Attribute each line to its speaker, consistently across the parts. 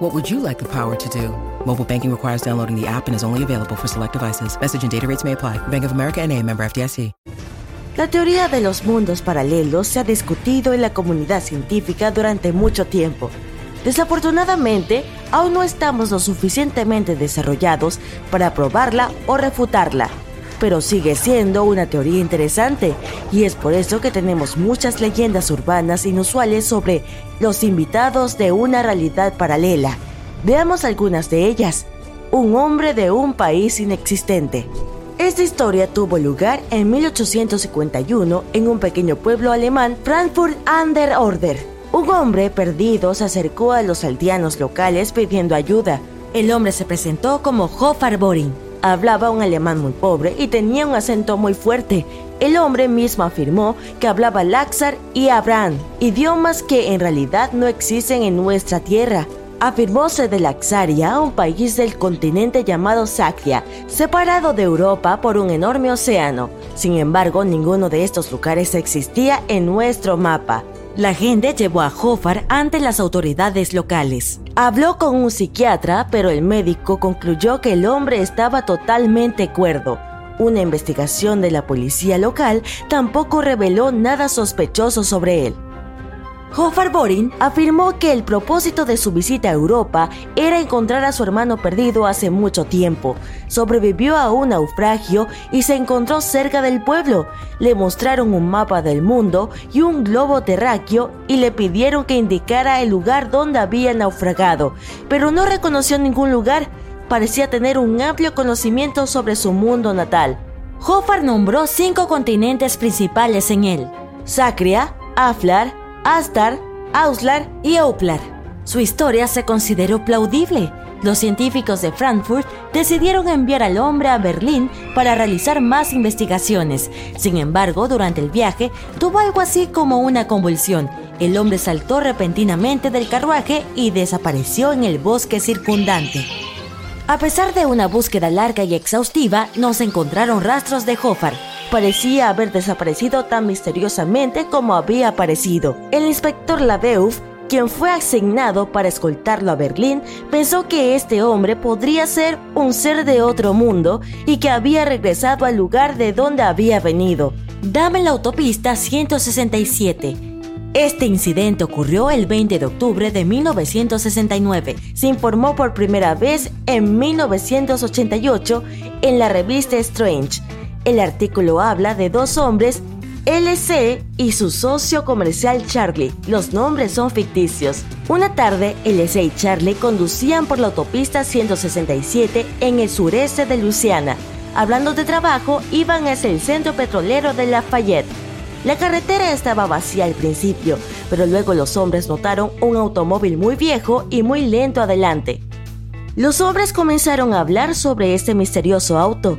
Speaker 1: What would you like the power to do? Mobile banking requires downloading the app and is only available for select devices. Message and data rates may apply. Bank of America and a member FDIC.
Speaker 2: La teoría de los mundos paralelos se ha discutido en la comunidad científica durante mucho tiempo. Desafortunadamente, aún no estamos lo suficientemente desarrollados para probarla o refutarla, pero sigue siendo una teoría interesante y es por eso que tenemos muchas leyendas urbanas inusuales sobre los invitados de una realidad paralela. Veamos algunas de ellas. Un hombre de un país inexistente. Esta historia tuvo lugar en 1851 en un pequeño pueblo alemán, Frankfurt an der Oder. Un hombre perdido se acercó a los aldeanos locales pidiendo ayuda. El hombre se presentó como Hofar Boring. Hablaba un alemán muy pobre y tenía un acento muy fuerte. El hombre mismo afirmó que hablaba Laxar y Abraham, idiomas que en realidad no existen en nuestra tierra. Afirmóse de Laxaria, un país del continente llamado Sacria, separado de Europa por un enorme océano. Sin embargo, ninguno de estos lugares existía en nuestro mapa. La gente llevó a Hofar ante las autoridades locales. Habló con un psiquiatra, pero el médico concluyó que el hombre estaba totalmente cuerdo. Una investigación de la policía local tampoco reveló nada sospechoso sobre él. Hofar Borin afirmó que el propósito de su visita a Europa era encontrar a su hermano perdido hace mucho tiempo. Sobrevivió a un naufragio y se encontró cerca del pueblo. Le mostraron un mapa del mundo y un globo terráqueo y le pidieron que indicara el lugar donde había naufragado, pero no reconoció ningún lugar. Parecía tener un amplio conocimiento sobre su mundo natal. Hofar nombró cinco continentes principales en él: Sacria, Aflar, Astar, Auslar y Euplar. Su historia se consideró plaudible. Los científicos de Frankfurt decidieron enviar al hombre a Berlín para realizar más investigaciones. Sin embargo, durante el viaje tuvo algo así como una convulsión. El hombre saltó repentinamente del carruaje y desapareció en el bosque circundante. A pesar de una búsqueda larga y exhaustiva, no se encontraron rastros de Hoffar, parecía haber desaparecido tan misteriosamente como había aparecido. El inspector Labeuf, quien fue asignado para escoltarlo a Berlín, pensó que este hombre podría ser un ser de otro mundo y que había regresado al lugar de donde había venido. Dame la autopista 167. Este incidente ocurrió el 20 de octubre de 1969. Se informó por primera vez en 1988 en la revista Strange. El artículo habla de dos hombres, LC y su socio comercial Charlie. Los nombres son ficticios. Una tarde, LC y Charlie conducían por la autopista 167 en el sureste de Luisiana. Hablando de trabajo, iban hacia el centro petrolero de Lafayette. La carretera estaba vacía al principio, pero luego los hombres notaron un automóvil muy viejo y muy lento adelante. Los hombres comenzaron a hablar sobre este misterioso auto.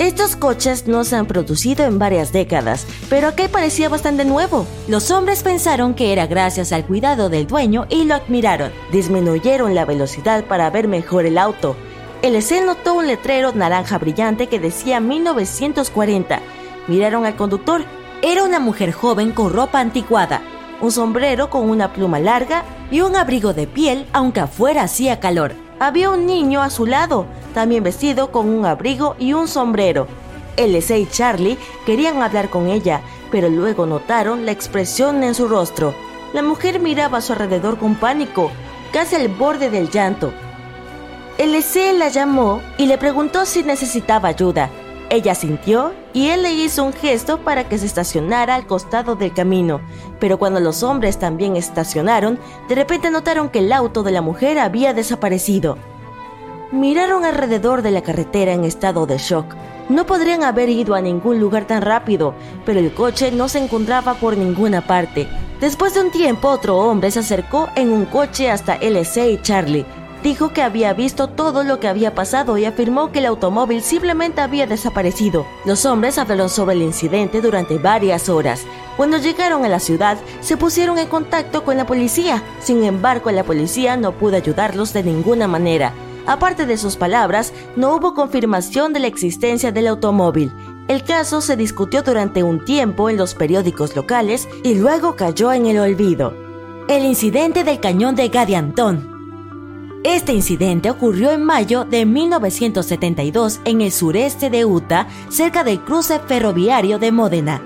Speaker 2: Estos coches no se han producido en varias décadas, pero aquel parecía bastante nuevo. Los hombres pensaron que era gracias al cuidado del dueño y lo admiraron. Disminuyeron la velocidad para ver mejor el auto. El EC notó un letrero naranja brillante que decía 1940. Miraron al conductor. Era una mujer joven con ropa anticuada, un sombrero con una pluma larga y un abrigo de piel aunque afuera hacía calor. Había un niño a su lado, también vestido con un abrigo y un sombrero. LC y Charlie querían hablar con ella, pero luego notaron la expresión en su rostro. La mujer miraba a su alrededor con pánico, casi al borde del llanto. LC la llamó y le preguntó si necesitaba ayuda. Ella sintió y él le hizo un gesto para que se estacionara al costado del camino, pero cuando los hombres también estacionaron, de repente notaron que el auto de la mujer había desaparecido. Miraron alrededor de la carretera en estado de shock. No podrían haber ido a ningún lugar tan rápido, pero el coche no se encontraba por ninguna parte. Después de un tiempo, otro hombre se acercó en un coche hasta LC y Charlie, dijo que había visto todo lo que había pasado y afirmó que el automóvil simplemente había desaparecido. Los hombres hablaron sobre el incidente durante varias horas. Cuando llegaron a la ciudad, se pusieron en contacto con la policía. Sin embargo, la policía no pudo ayudarlos de ninguna manera. Aparte de sus palabras, no hubo confirmación de la existencia del automóvil. El caso se discutió durante un tiempo en los periódicos locales y luego cayó en el olvido. El incidente del cañón de Gadiantón este incidente ocurrió en mayo de 1972 en el sureste de Utah, cerca del cruce ferroviario de Módena.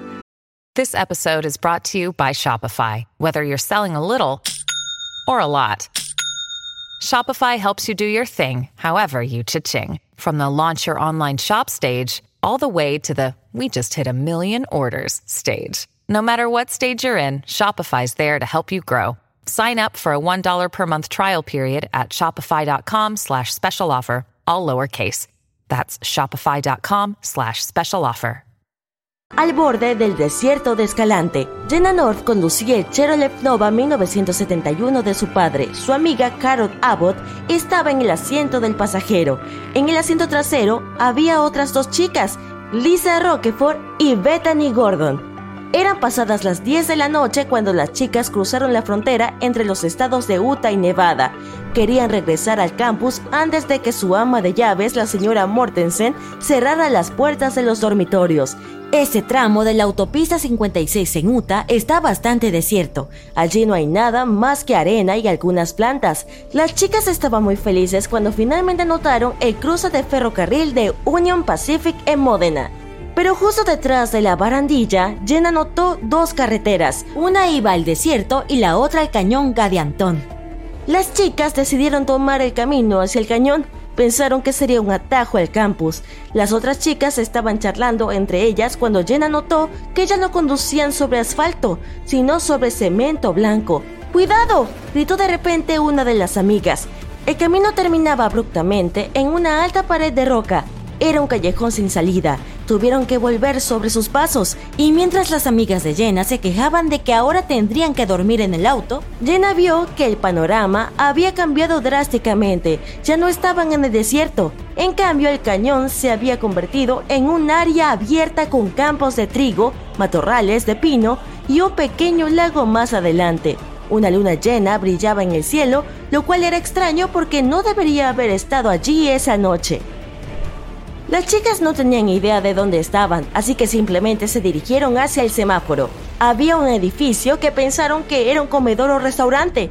Speaker 3: This episode is brought to you by Shopify. Whether you're selling a little or a lot, Shopify helps you do your thing, however you cha-ching. From the launch your online shop stage, all the way to the we just hit a million orders stage. No matter what stage you're in, Shopify's there to help you grow. Sign up for a $1 per month trial period at shopify.com slash special offer, all lowercase. That's shopify.com slash special offer.
Speaker 2: Al borde del desierto de Escalante, Jenna North conducía el Chevrolet Nova 1971 de su padre. Su amiga Carol Abbott estaba en el asiento del pasajero. En el asiento trasero había otras dos chicas, Lisa Roquefort y Bethany Gordon. Eran pasadas las 10 de la noche cuando las chicas cruzaron la frontera entre los estados de Utah y Nevada. Querían regresar al campus antes de que su ama de llaves, la señora Mortensen, cerrara las puertas de los dormitorios. Ese tramo de la autopista 56 en Utah está bastante desierto. Allí no hay nada más que arena y algunas plantas. Las chicas estaban muy felices cuando finalmente notaron el cruce de ferrocarril de Union Pacific en Modena. Pero justo detrás de la barandilla, Jenna notó dos carreteras. Una iba al desierto y la otra al cañón Gadiantón. Las chicas decidieron tomar el camino hacia el cañón. Pensaron que sería un atajo al campus. Las otras chicas estaban charlando entre ellas cuando Jenna notó que ya no conducían sobre asfalto, sino sobre cemento blanco. ¡Cuidado! gritó de repente una de las amigas. El camino terminaba abruptamente en una alta pared de roca. Era un callejón sin salida tuvieron que volver sobre sus pasos y mientras las amigas de Jenna se quejaban de que ahora tendrían que dormir en el auto, Jenna vio que el panorama había cambiado drásticamente, ya no estaban en el desierto, en cambio el cañón se había convertido en un área abierta con campos de trigo, matorrales de pino y un pequeño lago más adelante. Una luna llena brillaba en el cielo, lo cual era extraño porque no debería haber estado allí esa noche. Las chicas no tenían idea de dónde estaban, así que simplemente se dirigieron hacia el semáforo. Había un edificio que pensaron que era un comedor o restaurante,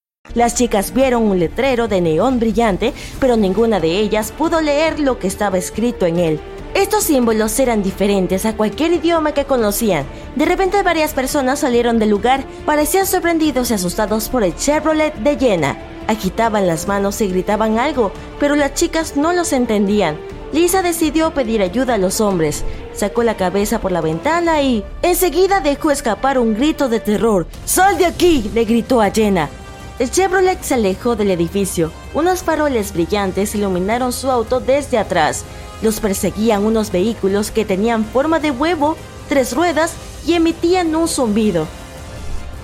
Speaker 2: Las chicas vieron un letrero de neón brillante, pero ninguna de ellas pudo leer lo que estaba escrito en él. Estos símbolos eran diferentes a cualquier idioma que conocían. De repente varias personas salieron del lugar, parecían sorprendidos y asustados por el Chevrolet de Jenna. Agitaban las manos y gritaban algo, pero las chicas no los entendían. Lisa decidió pedir ayuda a los hombres. Sacó la cabeza por la ventana y enseguida dejó escapar un grito de terror. ¡Sal de aquí! le gritó a Jenna. El Chevrolet se alejó del edificio. Unos faroles brillantes iluminaron su auto desde atrás. Los perseguían unos vehículos que tenían forma de huevo, tres ruedas y emitían un zumbido.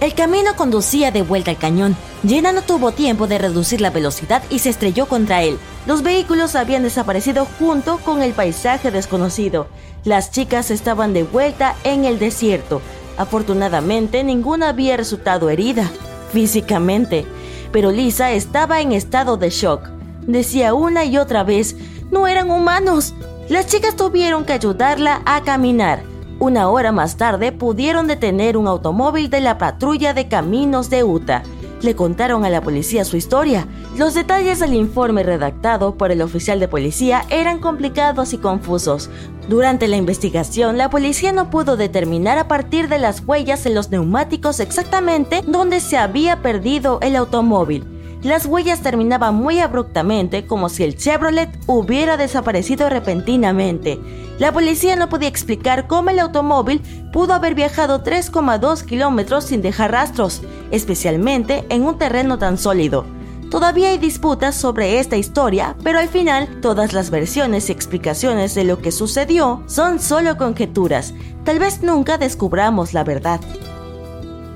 Speaker 2: El camino conducía de vuelta al cañón. Jenna no tuvo tiempo de reducir la velocidad y se estrelló contra él. Los vehículos habían desaparecido junto con el paisaje desconocido. Las chicas estaban de vuelta en el desierto. Afortunadamente, ninguna había resultado herida físicamente, pero Lisa estaba en estado de shock. Decía una y otra vez, no eran humanos. Las chicas tuvieron que ayudarla a caminar. Una hora más tarde pudieron detener un automóvil de la patrulla de caminos de Utah le contaron a la policía su historia. Los detalles del informe redactado por el oficial de policía eran complicados y confusos. Durante la investigación, la policía no pudo determinar a partir de las huellas en los neumáticos exactamente dónde se había perdido el automóvil. Las huellas terminaban muy abruptamente, como si el Chevrolet hubiera desaparecido repentinamente. La policía no podía explicar cómo el automóvil pudo haber viajado 3,2 kilómetros sin dejar rastros, especialmente en un terreno tan sólido. Todavía hay disputas sobre esta historia, pero al final todas las versiones y explicaciones de lo que sucedió son solo conjeturas. Tal vez nunca descubramos la verdad.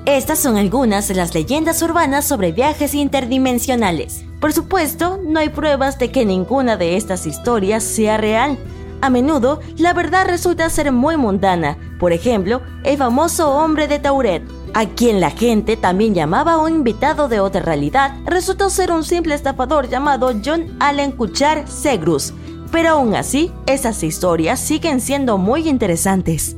Speaker 2: Estas son algunas de las leyendas urbanas sobre viajes interdimensionales. Por supuesto, no hay pruebas de que ninguna de estas historias sea real. A menudo, la verdad resulta ser muy mundana. Por ejemplo, el famoso hombre de Tauret, a quien la gente también llamaba un invitado de otra realidad, resultó ser un simple estafador llamado John Allen Kuchar Segrus. Pero aún así, esas historias siguen siendo muy interesantes.